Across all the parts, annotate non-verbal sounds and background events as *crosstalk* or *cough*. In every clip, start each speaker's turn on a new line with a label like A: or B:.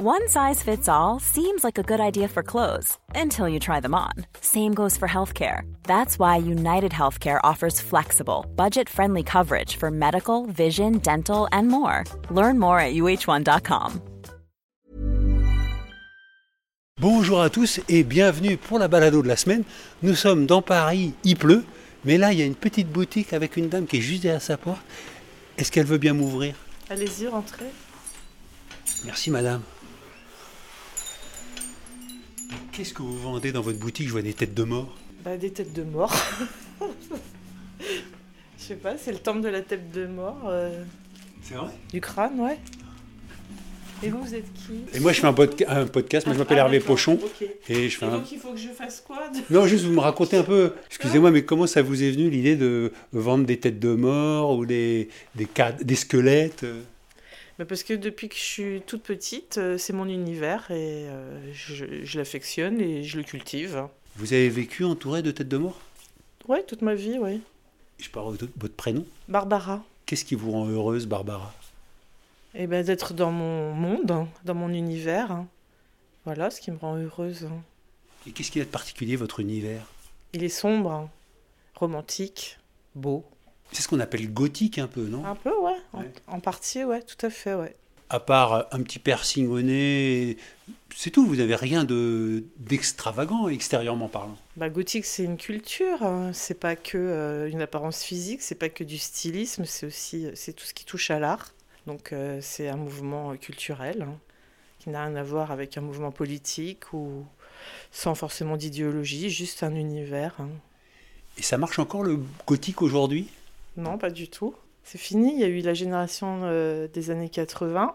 A: One size fits all seems like a good idea for clothes until you try them on. Same goes for healthcare. That's why United Healthcare offers flexible, budget friendly coverage for medical, vision, dental, and more. Learn more at uh1.com.
B: Bonjour à tous et bienvenue pour la balado de la semaine. Nous sommes dans Paris, il pleut, mais là il y a une petite boutique avec une dame qui est juste derrière sa porte. Est-ce qu'elle veut bien m'ouvrir
C: Allez-y, rentrez.
B: Merci madame. Qu'est-ce que vous vendez dans votre boutique? Je vois des têtes de mort.
C: Bah, des têtes de mort. *laughs* Je sais pas, c'est le temple de la tête de mort. euh,
B: C'est vrai?
C: du crâne, ouais. Et vous, vous êtes qui?
B: Et moi je fais un, podca- un podcast, moi je m'appelle
C: Ah,
B: Hervé Pochon. Et je fais
C: Et
B: un...
C: donc, il faut que je fasse quoi de-
B: Non, juste vous me racontez un peu, excusez-moi, mais comment ça vous est venu l'idée de vendre des têtes de mort ou des, des, cad- des squelettes euh?
C: Parce que depuis que je suis toute petite, euh, c'est mon univers et euh, je, je l'affectionne et je le cultive.
B: Vous avez vécu entouré de têtes de mort?
C: Ouais, toute ma vie, ouais.
B: Je parle de votre prénom?
C: Barbara.
B: Qu'est-ce qui vous rend heureuse, Barbara?
C: Et ben d'être dans mon monde, hein, dans mon univers. hein. Voilà ce qui me rend heureuse. hein.
B: Et qu'est-ce qu'il y a de particulier, votre univers?
C: Il est sombre, hein, romantique, beau.
B: C'est ce qu'on appelle gothique un peu, non?
C: Un peu, ouais. En,
B: Ouais.
C: en partie, ouais, tout à fait, ouais.
B: À part euh, un petit piercing au nez, c'est tout, vous n'avez rien de d'extravagant extérieurement parlant.
C: Bah, gothique, c'est une culture. hein. C'est pas que euh, une apparence physique, c'est pas que du stylisme, c'est aussi c'est tout ce qui touche à l'art. Donc euh, c'est un mouvement euh, culturel hein, qui n'a rien à voir avec un mouvement politique ou sans forcément d'idéologie, juste un univers. hein.
B: Et ça marche encore le gothique aujourd'hui?
C: Non, pas du tout. C'est fini. Il y a eu la génération euh, des années 80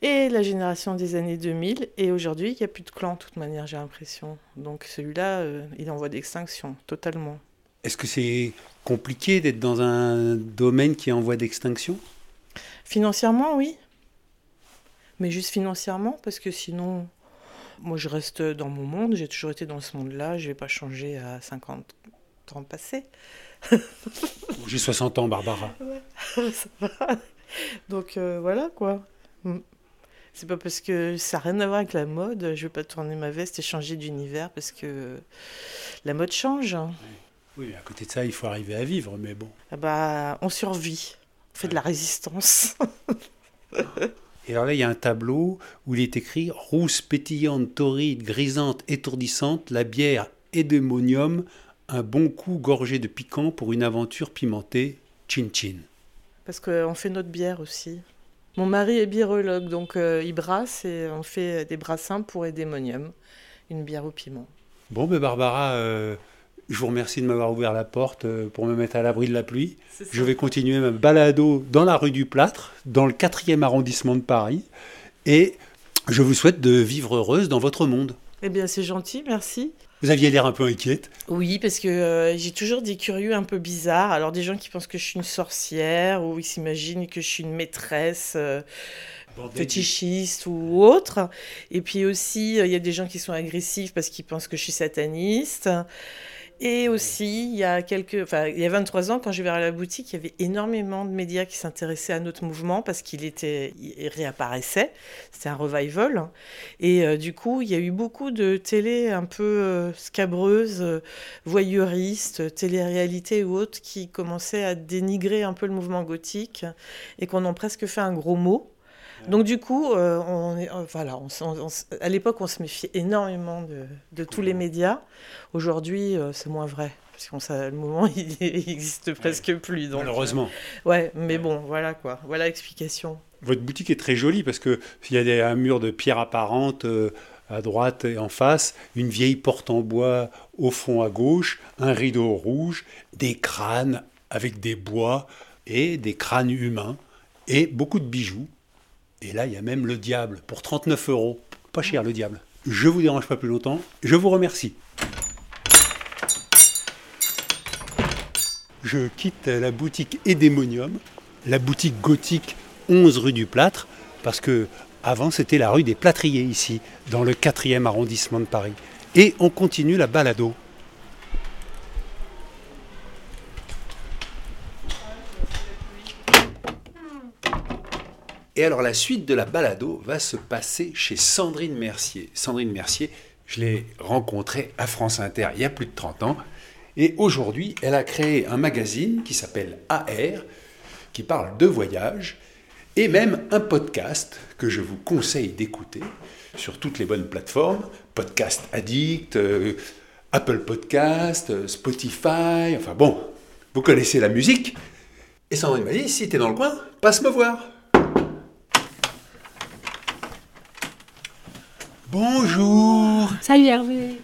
C: et la génération des années 2000. Et aujourd'hui, il n'y a plus de clan, de toute manière, j'ai l'impression. Donc celui-là, euh, il est en voie d'extinction, totalement.
B: Est-ce que c'est compliqué d'être dans un domaine qui est en voie d'extinction?
C: Financièrement, oui. Mais juste financièrement, parce que sinon, moi, je reste dans mon monde. J'ai toujours été dans ce monde-là. Je ne vais pas changer à 50 ans passés.
B: J'ai 60 ans, Barbara. *laughs* *laughs*
C: Ça va. Donc euh, voilà quoi. Mm. C'est pas parce que ça n'a rien à voir avec la mode, je vais pas tourner ma veste et changer d'univers parce que la mode change.
B: Oui, mais à côté de ça, il faut arriver à vivre, mais bon.
C: Ah bah, on survit, on fait de la résistance. *laughs*
B: Et alors là, il y a un tableau où il est écrit Rousse, pétillante, torride, grisante, étourdissante, la bière Edémonium, un bon coup gorgé de piquant pour une aventure pimentée, chin chin.
C: Parce qu'on fait notre bière aussi. Mon mari est birologue, donc euh, il brasse et on fait des brassins pour Edémonium, une bière au piment.
B: Bon, ben Barbara, euh, je vous remercie de m'avoir ouvert la porte euh, pour me mettre à l'abri de la pluie. Je vais continuer ma balado dans la rue du Plâtre, dans le 4e arrondissement de Paris. Et je vous souhaite de vivre heureuse dans votre monde.
C: Eh bien, c'est gentil, merci.
B: Vous aviez l'air un peu inquiète.
C: Oui, parce que euh, j'ai toujours des curieux un peu bizarres. Alors, des gens qui pensent que je suis une sorcière ou ils s'imaginent que je suis une maîtresse euh, fétichiste ou autre. Et puis aussi, euh, il y a des gens qui sont agressifs parce qu'ils pensent que je suis sataniste. Et aussi, il y a quelques, enfin, il y a 23 ans, quand j'ai ouvert la boutique, il y avait énormément de médias qui s'intéressaient à notre mouvement parce qu'il était, réapparaissait. C'était un revival. Et euh, du coup, il y a eu beaucoup de télé un peu euh, scabreuses, euh, voyeuristes, télé-réalité ou autres qui commençaient à dénigrer un peu le mouvement gothique et qu'on en presque fait un gros mot. Donc du coup, euh, on est, euh, voilà, on on- à l'époque, on se méfiait énormément de, de tous les médias. Aujourd'hui, euh, c'est moins vrai. Parce que le mouvement, *laughs* il n'existe presque plus. Donc,
B: Malheureusement.
C: ouais, mais bon, voilà quoi. Voilà l'explication.
B: Votre boutique est très jolie parce qu'il y a des, un mur de pierre apparente à droite et en face, une vieille porte en bois au fond à gauche, un rideau rouge, des crânes avec des bois et des crânes humains et beaucoup de bijoux. Et là, il y a même le diable pour 39 euros. Pas cher le diable. Je vous dérange pas plus longtemps. Je vous remercie. Je quitte la boutique Edémonium, la boutique gothique 11 rue du Plâtre, parce que avant c'était la rue des Plâtriers ici, dans le 4e arrondissement de Paris. Et on continue la balado. Et alors la suite de la balado va se passer chez Sandrine Mercier. Sandrine Mercier, je l'ai rencontrée à France Inter il y a plus de 30 ans. Et aujourd'hui, elle a créé un magazine qui s'appelle AR, qui parle de voyage, et même un podcast que je vous conseille d'écouter sur toutes les bonnes plateformes, Podcast Addict, euh, Apple Podcast, euh, Spotify, enfin bon, vous connaissez la musique. Et Sandrine m'a dit, si t'es dans le coin, passe me voir. Bonjour
D: Salut Hervé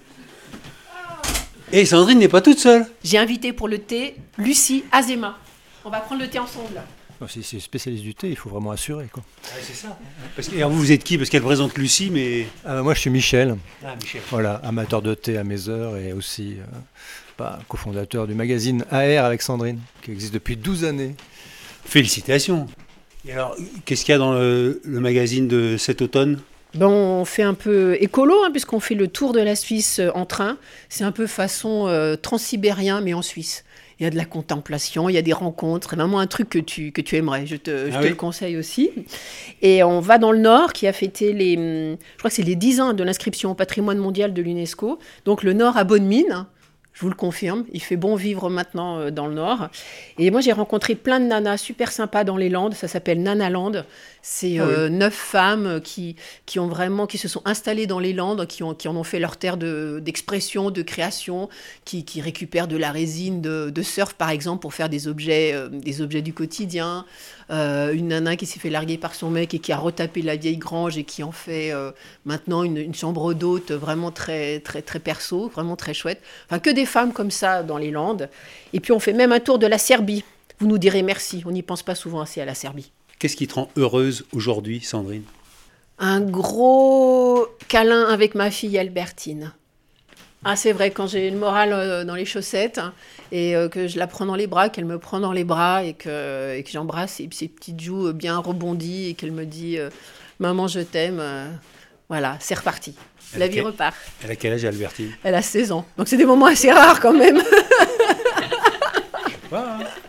B: Et Sandrine n'est pas toute seule
D: J'ai invité pour le thé Lucie Azema. On va prendre le thé ensemble.
E: Si c'est spécialiste du thé, il faut vraiment assurer. Quoi.
B: c'est ça. Parce que, alors vous, vous êtes qui? Parce qu'elle présente Lucie, mais...
E: Ah, bah, moi, je suis Michel.
B: Ah, Michel.
E: Voilà, amateur de thé à mes heures et aussi euh, bah, cofondateur du magazine AR avec Sandrine, qui existe depuis 12 années.
B: Félicitations Et alors, qu'est-ce qu'il y a dans le, le magazine de cet automne?
D: Bon, on fait un peu écolo, hein, puisqu'on fait le tour de la Suisse euh, en train. C'est un peu façon euh, transsibérien, mais en Suisse. Il y a de la contemplation, il y a des rencontres, c'est vraiment un truc que tu, que tu aimerais. Je te, je
B: Ah
D: te
B: oui
D: le conseille aussi. Et on va dans le Nord, qui a fêté les, hum, je crois que c'est les 10 ans de l'inscription au patrimoine mondial de l'UNESCO. Donc le Nord à bonne mine. Je vous le confirme, il fait bon vivre maintenant euh, dans le Nord. Et moi, j'ai rencontré plein de nanas super sympas dans les Landes. Ça s'appelle Nanaland. C'est
B: Ah oui.
D: euh, neuf femmes qui, qui ont vraiment, qui se sont installées dans les Landes, qui, ont, qui en ont fait leur terre de- d'expression, de, création, qui, qui récupèrent de la résine de, de surf, par exemple, pour faire des objets, euh, des objets du quotidien. Euh, une nana qui s'est fait larguer par son mec et qui a retapé la vieille grange et qui en fait maintenant une, une chambre d'hôte vraiment très, très, très perso, vraiment très chouette. Enfin, que des femmes comme ça dans les Landes. Et puis on fait même un tour de la Serbie. Vous nous direz merci, on n'y pense pas souvent assez à la Serbie.
B: Qu'est-ce qui te rend heureuse aujourd'hui, Sandrine?
D: Un gros câlin avec ma fille Albertine. Ah, c'est vrai, quand j'ai le moral euh, dans les chaussettes hein, et euh, que je la prends dans les bras, qu'elle me prend dans les bras et que, et que j'embrasse ses, ses petites joues euh, bien rebondies et qu'elle me dit Maman, je t'aime. voilà, c'est reparti. La vie repart.
B: Elle a quel âge, Albertine?
D: Elle a 16 ans. Donc c'est des moments assez rares quand même. *laughs*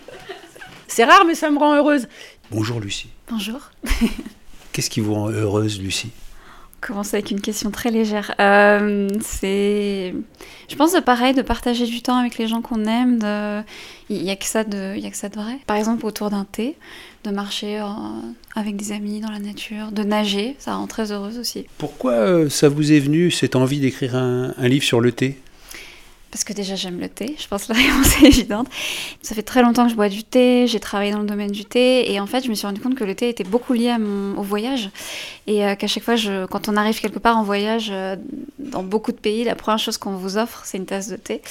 D: c'est rare, mais ça me rend heureuse.
B: Bonjour, Lucie.
F: Bonjour. *laughs*
B: Qu'est-ce qui vous rend heureuse, Lucie?
F: On commence avec une question très légère. Euh, c'est, je pense, de pareil, de partager du temps avec les gens qu'on aime. De... Il n'y a que ça de, il y a que ça de vrai. Par exemple, autour d'un thé, de marcher euh, avec des amis dans la nature, de nager, ça rend très heureuse aussi.
B: Pourquoi euh, ça vous est venu, cette envie d'écrire un, un livre sur le thé?
F: Parce que déjà j'aime le thé, je pense que la réponse est évidente. Ça fait très longtemps que je bois du thé, j'ai travaillé dans le domaine du thé et en fait je me suis rendu compte que le thé était beaucoup lié à mon, au voyage et euh, qu'à chaque fois quand on arrive quelque part en voyage euh, dans beaucoup de pays, la première chose qu'on vous offre c'est une tasse de thé.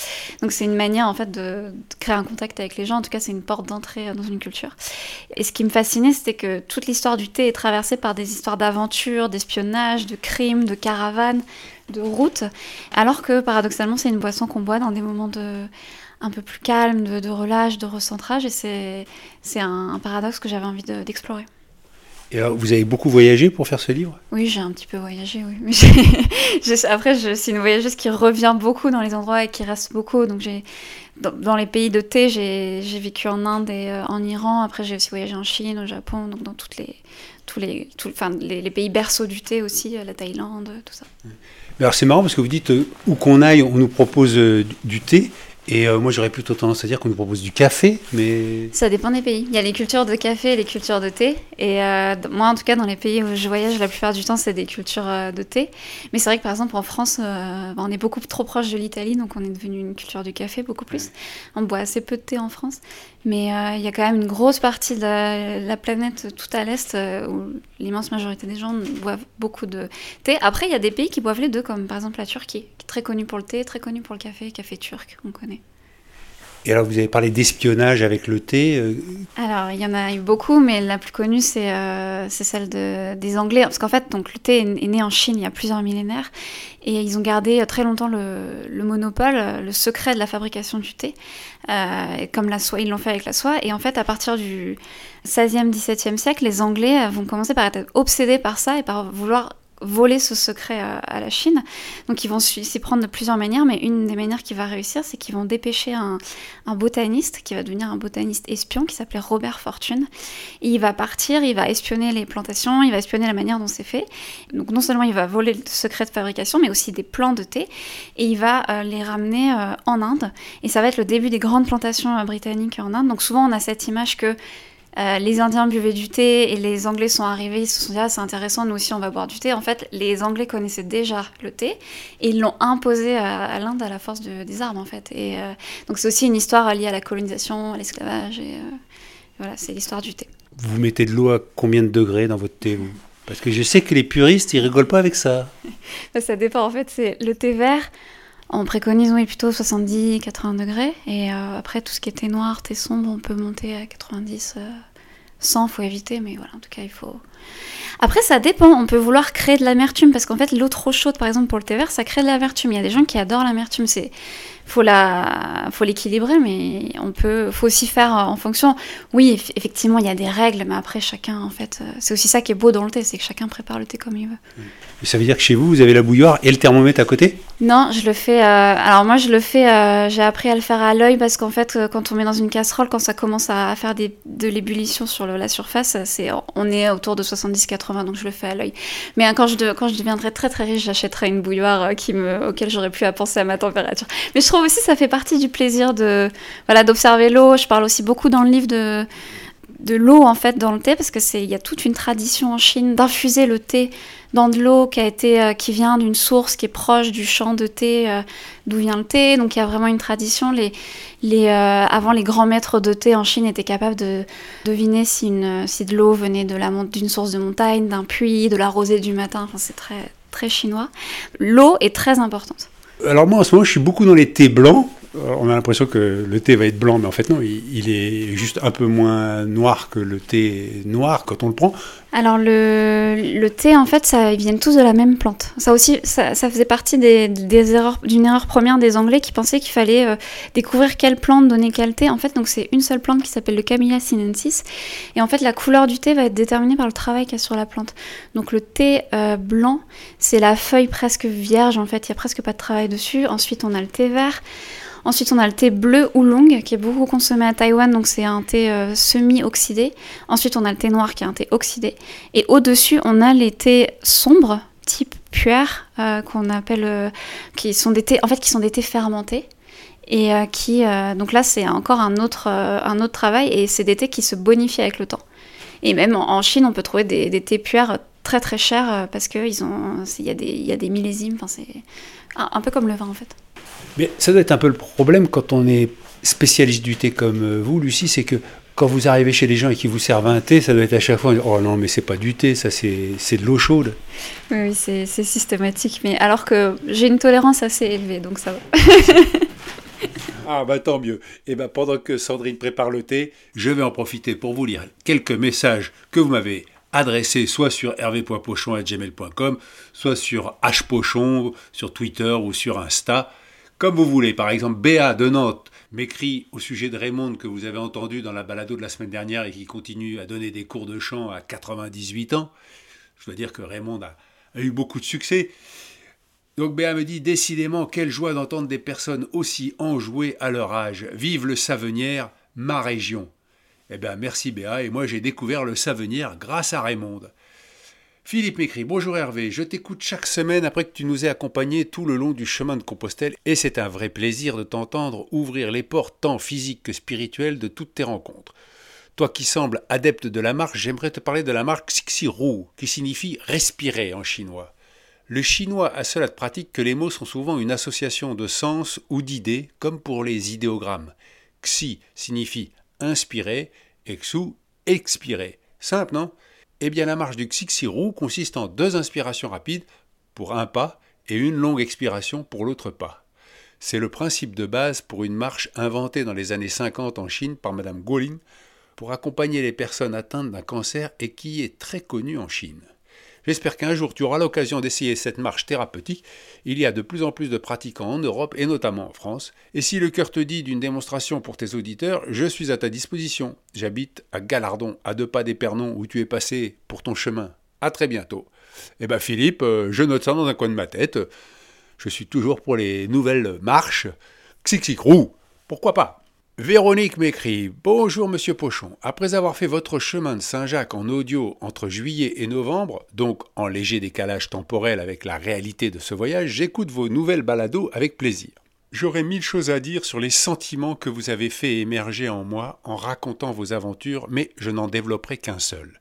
F: Donc c'est une manière en fait de, de créer un contact avec les gens, en tout cas c'est une porte d'entrée euh, dans une culture. Et ce qui me fascinait c'était que toute l'histoire du thé est traversée par des histoires d'aventure, d'espionnage, de crimes, de caravanes de route, alors que paradoxalement c'est une boisson qu'on boit dans des moments de un peu plus calme, de, de relâche, de recentrage, et c'est c'est un, un paradoxe que j'avais envie de- d'explorer.
B: Et alors, vous avez beaucoup voyagé pour faire ce livre?
F: Oui, j'ai un petit peu voyagé, oui. Mais j'ai- *laughs* j'ai- après, je suis une voyageuse qui revient beaucoup dans les endroits et qui reste beaucoup. Donc, j'ai dans, dans les pays de thé, j'ai j'ai vécu en Inde et euh, en Iran. Après, j'ai aussi voyagé en Chine, au Japon, donc dans toutes les tous les tout- enfin les, les pays berceaux du thé aussi, euh, la Thaïlande, tout ça.
B: Alors c'est marrant parce que vous dites euh, où qu'on aille, on nous propose euh, du, thé. Et euh, moi j'aurais plutôt tendance à dire qu'on nous propose du café, mais
F: Ça dépend des pays. Il y a les cultures de café et les cultures de thé. Et moi, en tout cas, dans les pays où je voyage, la plupart du temps, c'est des cultures de thé. Mais c'est vrai que, par exemple, en France, bah, on est beaucoup trop proche de l'Italie, donc on est devenu une culture du café beaucoup plus. On boit assez peu de thé en France. Mais il y a quand même une grosse partie de la, la planète tout à l'est où l'immense majorité des gens boivent beaucoup de thé. Après, il y a des pays qui boivent les deux, comme par exemple la Turquie, très connue pour le thé, très connue pour le café, café turc, on connaît.
B: Et alors vous avez parlé d'espionnage avec le thé. euh,
F: Alors, il y en a eu beaucoup, mais la plus connue, c'est euh, celle de, des Anglais. Parce qu'en fait, donc, le thé est, né en Chine il y a plusieurs millénaires. Et ils ont gardé euh, très longtemps le, le monopole, le secret de la fabrication du thé. Comme la soie, ils l'ont fait avec la soie. Et en fait, à partir du 16e, 17e siècle, les Anglais vont commencer par être obsédés par ça et par vouloir voler ce secret à, la Chine. Donc ils vont s'y prendre de plusieurs manières, mais une des manières qui va réussir, c'est qu'ils vont dépêcher un, botaniste qui va devenir un botaniste espion qui s'appelait Robert Fortune. Et il va partir, il va espionner les plantations, il va espionner la manière dont c'est fait. Donc non seulement il va voler le secret de fabrication, mais aussi des plants de thé, et il va euh, les ramener euh, en Inde. Et ça va être le début des grandes plantations euh, britanniques en Inde. Donc souvent on a cette image que euh, les Indiens buvaient du thé et les Anglais sont arrivés, ils se sont dit ah, c'est intéressant, nous aussi on va boire du thé. En fait, les Anglais connaissaient déjà le thé et ils l'ont imposé à, l'Inde à la force des armes en fait. Et euh, donc c'est aussi une histoire liée à la colonisation, à l'esclavage et euh, voilà, c'est l'histoire du thé.
B: Vous mettez de l'eau à combien de degrés dans votre thé Parce que je sais que les puristes ils rigolent pas avec ça. *laughs*
F: ça dépend en fait, c'est le thé vert. On préconise oui, plutôt 70-80 degrés. Et après, tout ce qui thé noir, thé sombre, on peut monter à 90, 100, faut éviter, mais voilà, en tout cas, il faut. Après, ça dépend. On peut vouloir créer de l'amertume parce qu'en fait, l'eau trop chaude, par exemple, pour le thé vert, ça crée de l'amertume. Il y a des gens qui adorent l'amertume. C'est faut la faut l'équilibrer mais on peut faut aussi faire en fonction oui effectivement il y a des règles mais après chacun en fait euh, c'est aussi ça qui est beau dans le thé c'est que chacun prépare le thé comme il veut
B: ça veut dire que chez vous vous avez la bouilloire et le thermomètre à côté?
F: Non je le fais euh, alors moi je le fais euh, j'ai appris à le faire à l'œil parce qu'en fait quand on met dans une casserole quand ça commence à faire de l'ébullition sur la surface c'est on est autour de 70-80 donc je le fais à l'œil mais quand je quand je deviendrai très très riche j'achèterai une bouilloire auquel j'aurai plus à penser à ma température mais je aussi ça fait partie du plaisir de voilà d'observer l'eau. Je parle aussi beaucoup dans le livre de de l'eau en fait dans le thé parce que c'est il y a toute une tradition en Chine d'infuser le thé dans de l'eau qui a été euh, qui vient d'une source qui est proche du champ de thé euh, d'où vient le thé. Donc il y a vraiment une tradition. Les les euh, avant les grands maîtres de thé en Chine étaient capables de deviner si une si de l'eau venait de la d'une source de montagne d'un puits de la rosée du matin. Enfin c'est très très chinois. L'eau est très importante.
B: Alors moi en ce moment je suis beaucoup dans les thés blancs. Euh, on a l'impression que le thé va être blanc, mais en fait non, il, est juste un peu moins noir que le thé noir quand on le prend.
F: Alors le, thé, en fait, ça, ils viennent tous de la même plante. Ça aussi, ça, faisait partie d'une erreur première des Anglais qui pensaient qu'il fallait euh, découvrir quelle plante donnait quel thé. En fait, donc c'est une seule plante qui s'appelle le Camellia sinensis. Et en fait, la couleur du thé va être déterminée par le travail qu'il y a sur la plante. Donc le thé euh, blanc, c'est la feuille presque vierge. En fait, il y a presque pas de travail dessus. Ensuite, on a le thé vert. Ensuite, on a le thé bleu oolong qui est beaucoup consommé à Taïwan, donc c'est un thé euh, semi-oxydé. Ensuite, on a le thé noir qui est un thé oxydé. Et au-dessus, on a les thés sombres, type puère, euh, qu'on appelle, euh, qui sont des thés, en fait, qui sont des thés fermentés. Et qui, donc là, c'est encore un autre, un autre travail, et c'est des thés qui se bonifient avec le temps. Et même en, Chine, on peut trouver des, thés puères très très chers parce qu'il y, a des, y a des millésimes, enfin, c'est un peu comme le vin en fait.
B: Mais ça doit être un peu le problème quand on est spécialiste du thé comme euh, vous, Lucie, c'est que quand vous arrivez chez les gens et qu'ils vous servent un thé, ça doit être à chaque fois oh non mais c'est pas du thé, ça c'est de l'eau chaude.
F: Oui, c'est systématique, mais alors que j'ai une tolérance assez élevée, donc ça va. *laughs*
B: ah bah tant mieux. Et eh ben pendant que Sandrine prépare le thé, je vais en profiter pour vous lire quelques messages que vous m'avez adressés soit sur hervé.pochon@gmail.com, soit sur hpochon sur Twitter ou sur Insta. Comme vous voulez, par exemple, Béa de Nantes m'écrit au sujet de Raymond que vous avez entendu dans la balado de la semaine dernière et qui continue à donner des cours de chant à 98 ans. Je dois dire que Raymond a, eu beaucoup de succès. Donc Béa me dit décidément quelle joie d'entendre des personnes aussi enjouées à leur âge. Vive le Savenière, ma région. Eh bien merci Béa, et moi j'ai découvert le Savenière grâce à Raymond. Philippe m'écrit Bonjour Hervé, je t'écoute chaque semaine après que tu nous aies accompagnés tout le long du chemin de Compostelle et c'est un vrai plaisir de t'entendre ouvrir les portes tant physiques que spirituelles de toutes tes rencontres. Toi qui sembles adepte de la marche, j'aimerais te parler de la marque Xixiru, qui signifie respirer en chinois. Le chinois a cela de pratique que les mots sont souvent une association de sens ou d'idées, comme pour les idéogrammes. Xi signifie inspirer et Xu expirer. Simple, non? Eh bien, la marche du Xixiru consiste en deux inspirations rapides pour un pas et une longue expiration pour l'autre pas. C'est le principe de base pour une marche inventée dans les années 50 en Chine par Madame Guolin pour accompagner les personnes atteintes d'un cancer et qui est très connue en Chine. J'espère qu'un jour tu auras l'occasion d'essayer cette marche thérapeutique. Il y a de plus en plus de pratiquants en Europe et notamment en France. Et si le cœur te dit d'une démonstration pour tes auditeurs, je suis à ta disposition. J'habite à Galardon, à deux pas d'Épernon où tu es passé pour ton chemin. À très bientôt. Eh ben Philippe, euh, je note ça dans un coin de ma tête. Je suis toujours pour les nouvelles marches. Xixic roux, pourquoi pas? Véronique m'écrit Bonjour Monsieur Pochon. Après avoir fait votre chemin de Saint-Jacques en audio entre juillet et novembre, donc en léger décalage temporel avec la réalité de ce voyage, j'écoute vos nouvelles balados avec plaisir. J'aurais mille choses à dire sur les sentiments que vous avez fait émerger en moi en racontant vos aventures, mais je n'en développerai qu'un seul.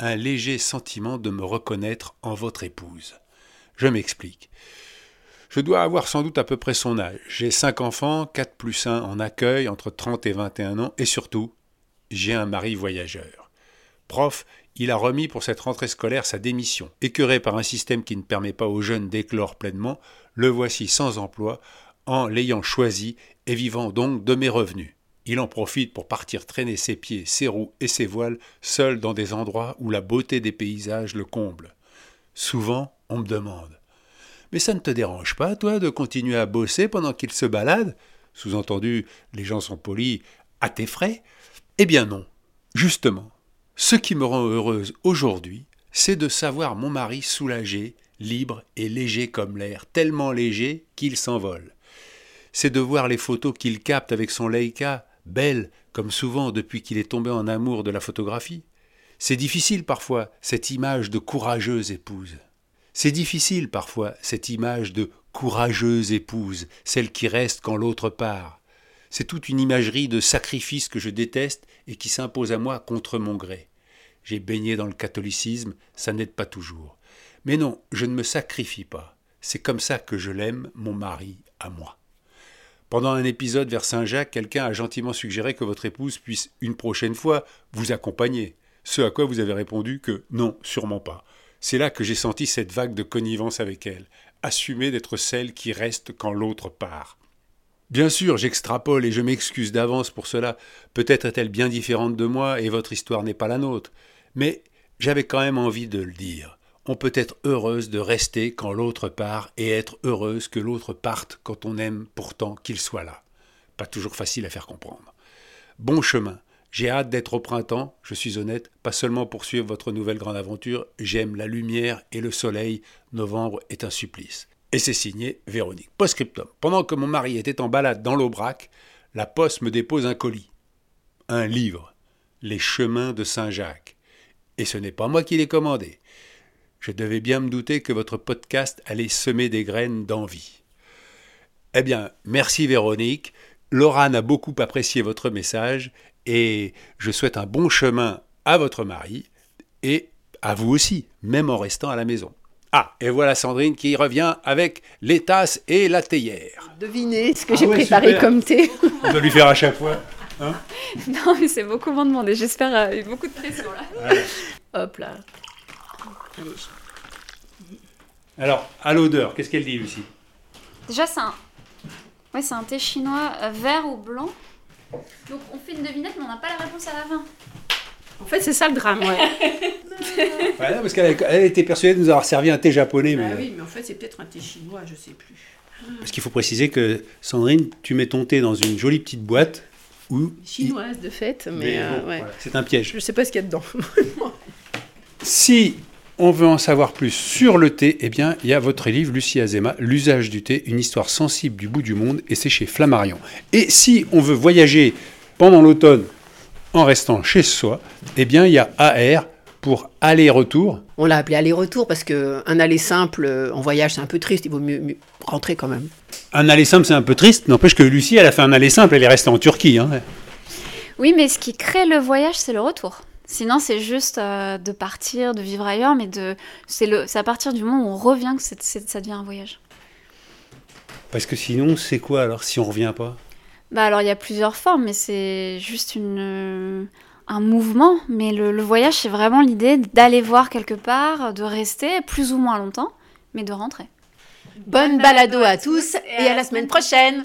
B: Un léger sentiment de me reconnaître en votre épouse. Je m'explique. Je dois avoir sans doute à peu près son âge. J'ai cinq enfants, quatre plus un en accueil, entre 30 et 21 ans, et surtout, j'ai un mari voyageur. Prof, il a remis pour cette rentrée scolaire sa démission. Écœuré par un système qui ne permet pas aux jeunes d'éclore pleinement, le voici sans emploi, en l'ayant choisi et vivant donc de mes revenus. Il en profite pour partir traîner ses pieds, ses roues et ses voiles, seul dans des endroits où la beauté des paysages le comble. Souvent, on me demande mais ça ne te dérange pas, toi, de continuer à bosser pendant qu'il se balade? Sous-entendu, les gens sont polis à tes frais? Eh bien non. Justement, ce qui me rend heureuse aujourd'hui, c'est de savoir mon mari soulagé, libre et léger comme l'air, tellement léger qu'il s'envole. C'est de voir les photos qu'il capte avec son Leica, belles comme souvent depuis qu'il est tombé en amour de la photographie. C'est difficile parfois, cette image de courageuse épouse. C'est difficile parfois, cette image de courageuse épouse, celle qui reste quand l'autre part. C'est toute une imagerie de sacrifice que je déteste et qui s'impose à moi contre mon gré. J'ai baigné dans le catholicisme, ça n'aide pas toujours. Mais non, je ne me sacrifie pas. C'est comme ça que je l'aime, mon mari, à moi. Pendant un épisode vers Saint-Jacques, quelqu'un a gentiment suggéré que votre épouse puisse, une prochaine fois, vous accompagner. Ce à quoi vous avez répondu que non, sûrement pas. C'est là que j'ai senti cette vague de connivence avec elle, assumer d'être celle qui reste quand l'autre part. Bien sûr, j'extrapole et je m'excuse d'avance pour cela. Peut-être est-elle bien différente de moi et votre histoire n'est pas la nôtre. Mais j'avais quand même envie de le dire. On peut être heureuse de rester quand l'autre part et être heureuse que l'autre parte quand on aime pourtant qu'il soit là. Pas toujours facile à faire comprendre. Bon chemin. J'ai hâte d'être au printemps, je suis honnête, pas seulement pour suivre votre nouvelle grande aventure, j'aime la lumière et le soleil, novembre est un supplice. Et c'est signé Véronique. Postscriptum. Pendant que mon mari était en balade dans l'Aubrac, la poste me dépose un colis. Un livre. Les chemins de Saint-Jacques. Et ce n'est pas moi qui l'ai commandé. Je devais bien me douter que votre podcast allait semer des graines d'envie. Eh bien, merci Véronique. Laura a beaucoup apprécié votre message et je souhaite un bon chemin à votre mari et à vous aussi, même en restant à la maison. Ah, et voilà Sandrine qui revient avec les tasses et la théière.
D: Devinez ce que ah j'ai préparé comme thé.
B: On doit lui faire à chaque fois. Hein *laughs*
F: non, mais c'est beaucoup moins demandé. J'espère euh, beaucoup de pression là.
D: Hop là.
B: Alors, à l'odeur, qu'est-ce qu'elle dit, Lucie?
F: Déjà, c'est un... Ouais, c'est un thé chinois euh, vert ou blanc. Donc on fait une devinette, mais on n'a pas la réponse à la fin.
D: En fait, c'est ça le drame, ouais. *laughs*
B: ouais parce qu'elle elle était persuadée de nous avoir servi un thé japonais.
D: Mais... Ah oui, mais en fait, c'est peut-être un thé chinois, je sais plus.
B: Parce qu'il faut préciser que, Sandrine, tu mets ton thé dans une jolie petite boîte où...
D: Chinoise, de fait, mais, euh, ouais.
B: c'est un piège.
D: Je sais pas ce qu'il y a dedans.
B: si on veut en savoir plus sur le thé, eh bien, il y a votre livre, Lucie Azema, L'usage du thé, une histoire sensible du bout du monde, et c'est chez Flammarion. Et si on veut voyager pendant l'automne en restant chez soi, eh bien, il y a AR pour aller-retour.
D: On l'a appelé aller-retour parce qu'un aller simple en voyage, c'est un peu triste, il vaut mieux, rentrer quand même.
B: Un aller simple, c'est un peu triste, n'empêche que Lucie, elle a fait un aller simple, elle est restée en Turquie. Hein.
F: Oui, mais ce qui crée le voyage, c'est le retour. Sinon, c'est juste euh, de partir, de vivre ailleurs, mais de, c'est, le, c'est à partir du moment où on revient que ça devient un voyage.
B: Parce que sinon, c'est quoi alors si on revient pas?
F: Bah alors, il y a plusieurs formes, mais c'est juste une, un mouvement. Mais le, voyage, c'est vraiment l'idée d'aller voir quelque part, de rester plus ou moins longtemps, mais de rentrer.
D: Bonne balado à tous et à la semaine prochaine